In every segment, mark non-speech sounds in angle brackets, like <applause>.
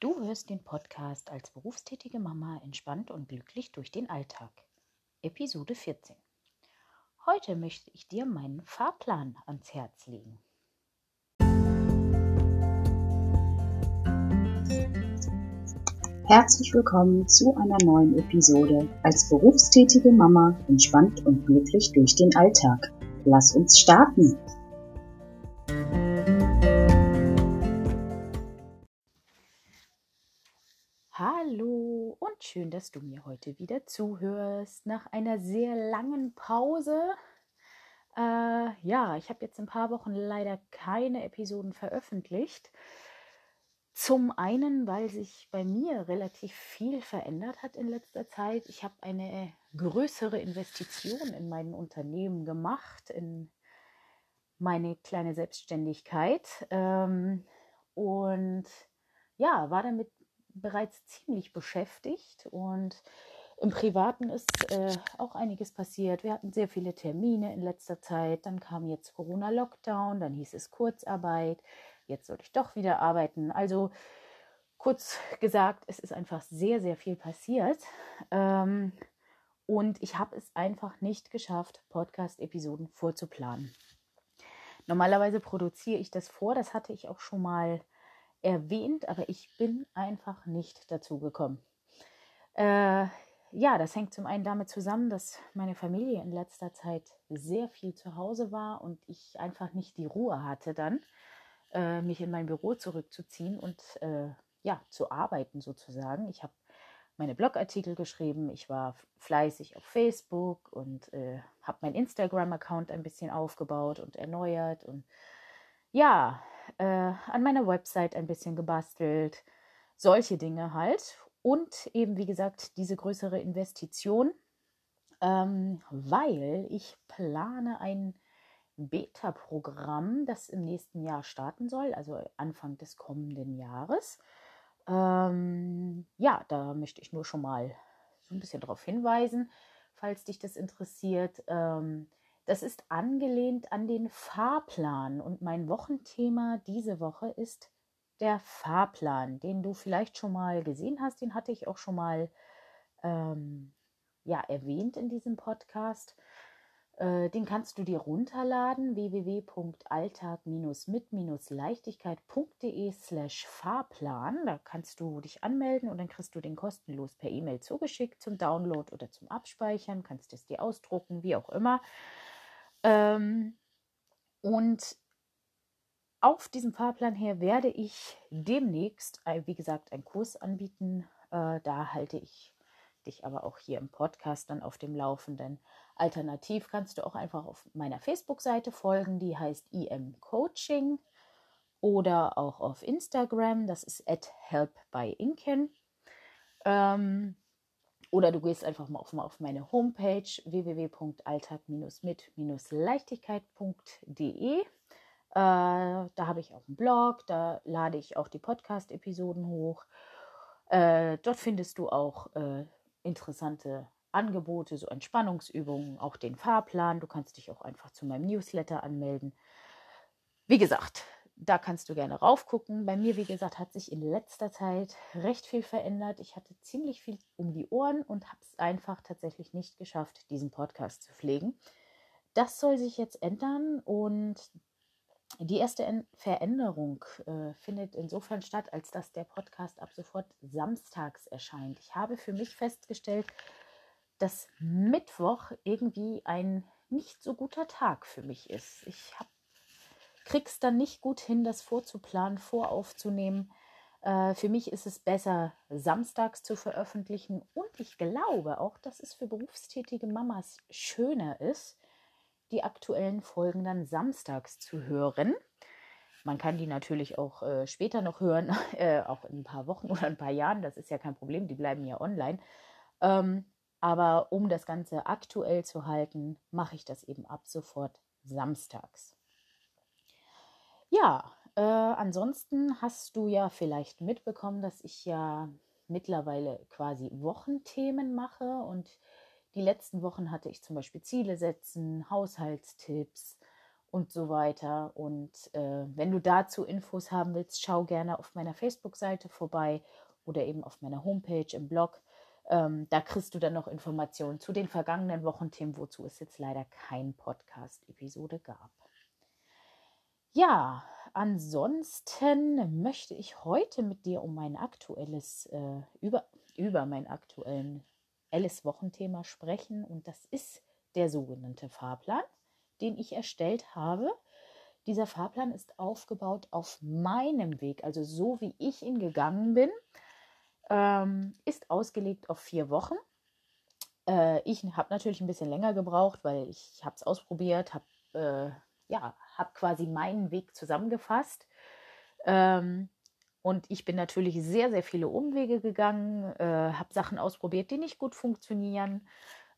Du hörst den Podcast als berufstätige Mama entspannt und glücklich durch den Alltag. Episode 14. Heute möchte ich dir meinen Fahrplan ans Herz legen. Herzlich willkommen zu einer neuen Episode als berufstätige Mama entspannt und glücklich durch den Alltag. Lass uns starten! Schön, dass du mir heute wieder zuhörst nach einer sehr langen Pause. Äh, ja, ich habe jetzt ein paar Wochen leider keine Episoden veröffentlicht. Zum einen, weil sich bei mir relativ viel verändert hat in letzter Zeit. Ich habe eine größere Investition in mein Unternehmen gemacht, in meine kleine Selbstständigkeit. Ähm, und ja, war damit bereits ziemlich beschäftigt und im Privaten ist äh, auch einiges passiert. Wir hatten sehr viele Termine in letzter Zeit. Dann kam jetzt Corona-Lockdown, dann hieß es Kurzarbeit. Jetzt soll ich doch wieder arbeiten. Also kurz gesagt, es ist einfach sehr, sehr viel passiert. Ähm, und ich habe es einfach nicht geschafft, Podcast-Episoden vorzuplanen. Normalerweise produziere ich das vor. Das hatte ich auch schon mal erwähnt, aber ich bin einfach nicht dazu gekommen. Äh, ja, das hängt zum einen damit zusammen, dass meine Familie in letzter Zeit sehr viel zu Hause war und ich einfach nicht die Ruhe hatte dann, äh, mich in mein Büro zurückzuziehen und äh, ja, zu arbeiten sozusagen. Ich habe meine Blogartikel geschrieben, ich war fleißig auf Facebook und äh, habe meinen Instagram-Account ein bisschen aufgebaut und erneuert und ja, äh, an meiner Website ein bisschen gebastelt, solche Dinge halt. Und eben, wie gesagt, diese größere Investition, ähm, weil ich plane ein Beta-Programm, das im nächsten Jahr starten soll, also Anfang des kommenden Jahres. Ähm, ja, da möchte ich nur schon mal so ein bisschen darauf hinweisen, falls dich das interessiert. Ähm, das ist angelehnt an den Fahrplan und mein Wochenthema diese Woche ist der Fahrplan, den du vielleicht schon mal gesehen hast. Den hatte ich auch schon mal ähm, ja, erwähnt in diesem Podcast. Äh, den kannst du dir runterladen www.alltag-mit-leichtigkeit.de slash Fahrplan. Da kannst du dich anmelden und dann kriegst du den kostenlos per E-Mail zugeschickt zum Download oder zum Abspeichern. Kannst es dir ausdrucken, wie auch immer. Ähm, und auf diesem Fahrplan her werde ich demnächst, äh, wie gesagt, einen Kurs anbieten. Äh, da halte ich dich aber auch hier im Podcast dann auf dem Laufenden. Alternativ kannst du auch einfach auf meiner Facebook-Seite folgen, die heißt IM Coaching oder auch auf Instagram, das ist at helpbyinken. Ähm, oder du gehst einfach mal auf, auf meine Homepage www.alltag-mit-leichtigkeit.de. Äh, da habe ich auch einen Blog, da lade ich auch die Podcast-Episoden hoch. Äh, dort findest du auch äh, interessante Angebote, so Entspannungsübungen, auch den Fahrplan. Du kannst dich auch einfach zu meinem Newsletter anmelden. Wie gesagt, da kannst du gerne raufgucken. Bei mir, wie gesagt, hat sich in letzter Zeit recht viel verändert. Ich hatte ziemlich viel um die Ohren und habe es einfach tatsächlich nicht geschafft, diesen Podcast zu pflegen. Das soll sich jetzt ändern und die erste Veränderung äh, findet insofern statt, als dass der Podcast ab sofort samstags erscheint. Ich habe für mich festgestellt, dass Mittwoch irgendwie ein nicht so guter Tag für mich ist. Ich habe krieg's dann nicht gut hin, das vorzuplanen, voraufzunehmen. Äh, für mich ist es besser, samstags zu veröffentlichen. Und ich glaube auch, dass es für berufstätige Mamas schöner ist, die aktuellen Folgen dann samstags zu hören. Man kann die natürlich auch äh, später noch hören, <laughs> äh, auch in ein paar Wochen oder ein paar Jahren. Das ist ja kein Problem, die bleiben ja online. Ähm, aber um das Ganze aktuell zu halten, mache ich das eben ab sofort samstags. Ja, äh, ansonsten hast du ja vielleicht mitbekommen, dass ich ja mittlerweile quasi Wochenthemen mache und die letzten Wochen hatte ich zum Beispiel Ziele setzen, Haushaltstipps und so weiter. Und äh, wenn du dazu Infos haben willst, schau gerne auf meiner Facebook-Seite vorbei oder eben auf meiner Homepage im Blog. Ähm, da kriegst du dann noch Informationen zu den vergangenen Wochenthemen, wozu es jetzt leider kein Podcast-Episode gab. Ja, ansonsten möchte ich heute mit dir um mein aktuelles, äh, über, über mein aktuelles Wochenthema sprechen und das ist der sogenannte Fahrplan, den ich erstellt habe. Dieser Fahrplan ist aufgebaut auf meinem Weg, also so wie ich ihn gegangen bin ähm, ist ausgelegt auf vier Wochen. Äh, ich habe natürlich ein bisschen länger gebraucht, weil ich habe es ausprobiert, habe äh, ja, hab quasi meinen Weg zusammengefasst. Ähm, und ich bin natürlich sehr, sehr viele Umwege gegangen, äh, habe Sachen ausprobiert, die nicht gut funktionieren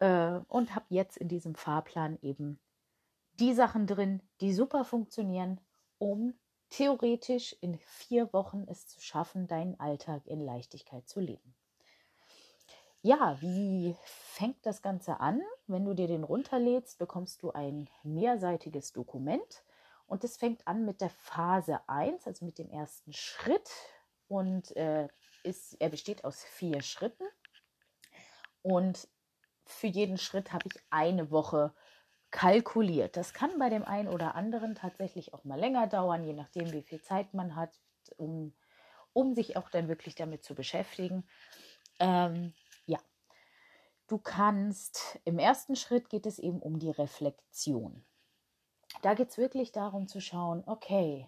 äh, und habe jetzt in diesem Fahrplan eben die Sachen drin, die super funktionieren, um theoretisch in vier Wochen es zu schaffen, deinen Alltag in Leichtigkeit zu leben. Ja, wie fängt das Ganze an? Wenn du dir den runterlädst, bekommst du ein mehrseitiges Dokument und es fängt an mit der Phase 1, also mit dem ersten Schritt und äh, ist, er besteht aus vier Schritten und für jeden Schritt habe ich eine Woche kalkuliert. Das kann bei dem einen oder anderen tatsächlich auch mal länger dauern, je nachdem, wie viel Zeit man hat, um, um sich auch dann wirklich damit zu beschäftigen. Ähm, du kannst, im ersten Schritt geht es eben um die Reflexion. Da geht es wirklich darum zu schauen, okay,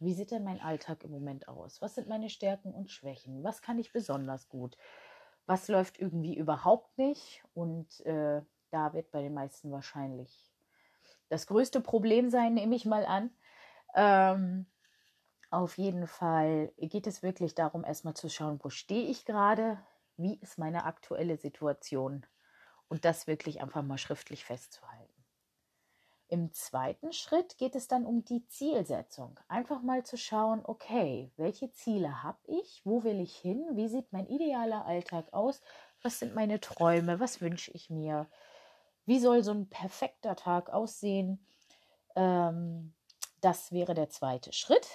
wie sieht denn mein Alltag im Moment aus? Was sind meine Stärken und Schwächen? Was kann ich besonders gut? Was läuft irgendwie überhaupt nicht? Und äh, da wird bei den meisten wahrscheinlich das größte Problem sein, nehme ich mal an. Ähm, auf jeden Fall geht es wirklich darum, erstmal zu schauen, wo stehe ich gerade, wie ist meine aktuelle Situation und das wirklich einfach mal schriftlich festzuhalten. Im zweiten Schritt geht es dann um die Zielsetzung. Einfach mal zu schauen, okay, welche Ziele habe ich, wo will ich hin, wie sieht mein idealer Alltag aus, was sind meine Träume, was wünsche ich mir, wie soll so ein perfekter Tag aussehen? Ähm, das wäre der zweite Schritt.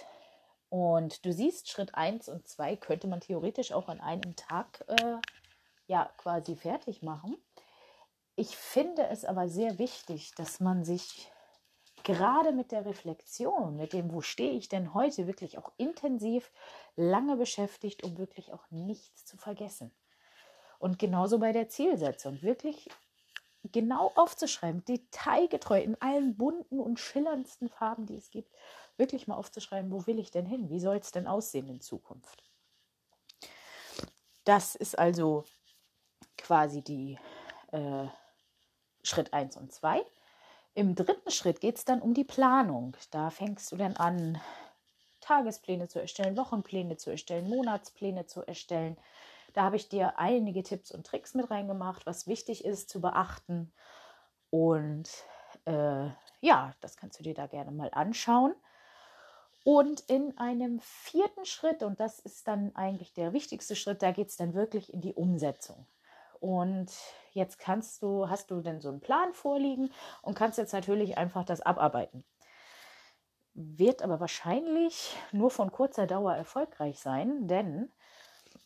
Und du siehst, Schritt 1 und 2 könnte man theoretisch auch an einem Tag äh, ja quasi fertig machen. Ich finde es aber sehr wichtig, dass man sich gerade mit der Reflexion, mit dem, wo stehe ich denn heute, wirklich auch intensiv lange beschäftigt, um wirklich auch nichts zu vergessen. Und genauso bei der Zielsetzung, wirklich genau aufzuschreiben, detailgetreu in allen bunten und schillerndsten Farben, die es gibt, wirklich mal aufzuschreiben, wo will ich denn hin? Wie soll es denn aussehen in Zukunft? Das ist also quasi die äh, Schritt 1 und 2. Im dritten Schritt geht es dann um die Planung. Da fängst du dann an, Tagespläne zu erstellen, Wochenpläne zu erstellen, Monatspläne zu erstellen, da habe ich dir einige Tipps und Tricks mit reingemacht, was wichtig ist zu beachten. Und äh, ja, das kannst du dir da gerne mal anschauen. Und in einem vierten Schritt, und das ist dann eigentlich der wichtigste Schritt, da geht es dann wirklich in die Umsetzung. Und jetzt kannst du, hast du denn so einen Plan vorliegen und kannst jetzt natürlich einfach das abarbeiten. Wird aber wahrscheinlich nur von kurzer Dauer erfolgreich sein, denn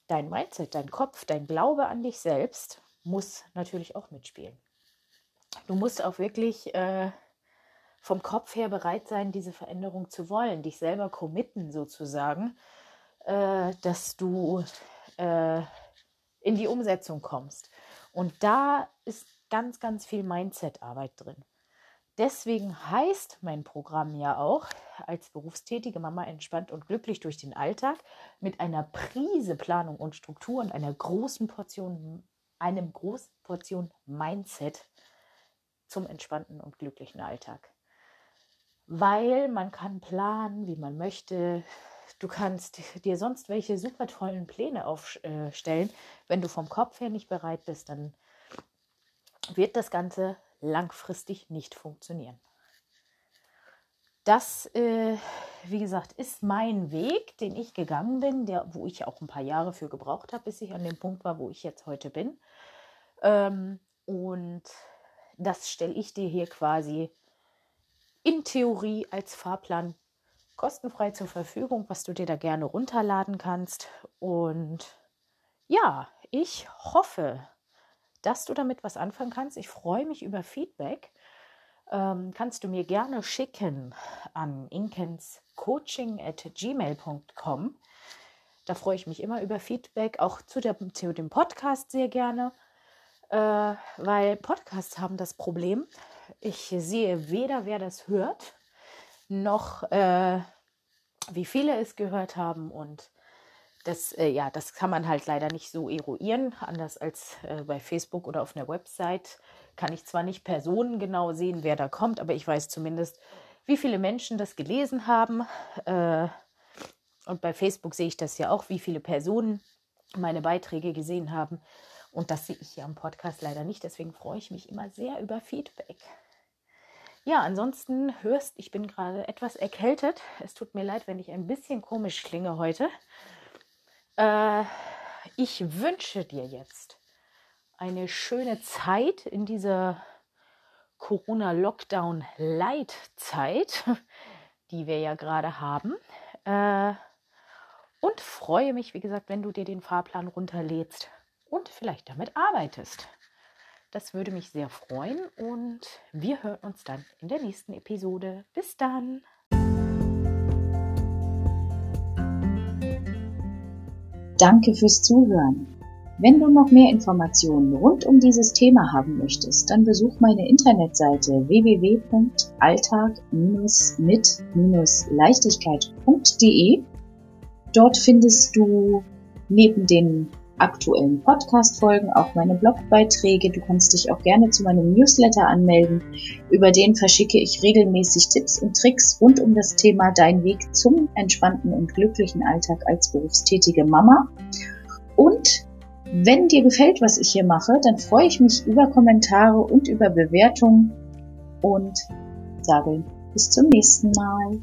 dein Mindset, dein Kopf, dein Glaube an dich selbst muss natürlich auch mitspielen. Du musst auch wirklich äh, vom Kopf her bereit sein, diese Veränderung zu wollen, dich selber committen sozusagen, äh, dass du äh, in die Umsetzung kommst. Und da ist ganz, ganz viel Mindset-Arbeit drin. Deswegen heißt mein Programm ja auch, als berufstätige Mama entspannt und glücklich durch den Alltag mit einer Prise Planung und Struktur und einer großen Portion, einem großen Portion Mindset zum entspannten und glücklichen Alltag. Weil man kann planen, wie man möchte. Du kannst dir sonst welche super tollen Pläne aufstellen. Wenn du vom Kopf her nicht bereit bist, dann wird das Ganze langfristig nicht funktionieren. Das, äh, wie gesagt, ist mein Weg, den ich gegangen bin, der, wo ich auch ein paar Jahre für gebraucht habe, bis ich an dem Punkt war, wo ich jetzt heute bin. Ähm, und das stelle ich dir hier quasi in Theorie als Fahrplan kostenfrei zur Verfügung, was du dir da gerne runterladen kannst. Und ja, ich hoffe, dass du damit was anfangen kannst. Ich freue mich über Feedback. Ähm, kannst du mir gerne schicken an inkenscoaching at gmail.com. Da freue ich mich immer über Feedback, auch zu, der, zu dem Podcast sehr gerne, äh, weil Podcasts haben das Problem. Ich sehe weder, wer das hört, noch äh, wie viele es gehört haben und das, äh, ja, das kann man halt leider nicht so eruieren, anders als äh, bei Facebook oder auf einer Website. Kann ich zwar nicht personengenau sehen, wer da kommt, aber ich weiß zumindest, wie viele Menschen das gelesen haben. Äh, und bei Facebook sehe ich das ja auch, wie viele Personen meine Beiträge gesehen haben. Und das sehe ich hier am Podcast leider nicht. Deswegen freue ich mich immer sehr über Feedback. Ja, ansonsten hörst, ich bin gerade etwas erkältet. Es tut mir leid, wenn ich ein bisschen komisch klinge heute. Äh, ich wünsche dir jetzt eine schöne Zeit in dieser Corona-Lockdown-Light-Zeit, <laughs> die wir ja gerade haben. Äh, und freue mich, wie gesagt, wenn du dir den Fahrplan runterlädst und vielleicht damit arbeitest. Das würde mich sehr freuen und wir hören uns dann in der nächsten Episode. Bis dann! Danke fürs Zuhören. Wenn du noch mehr Informationen rund um dieses Thema haben möchtest, dann besuch meine Internetseite www.alltag-mit-leichtigkeit.de. Dort findest du neben den aktuellen Podcast-Folgen, auch meine Blogbeiträge. Du kannst dich auch gerne zu meinem Newsletter anmelden. Über den verschicke ich regelmäßig Tipps und Tricks rund um das Thema Dein Weg zum entspannten und glücklichen Alltag als berufstätige Mama. Und wenn dir gefällt, was ich hier mache, dann freue ich mich über Kommentare und über Bewertungen und sage bis zum nächsten Mal.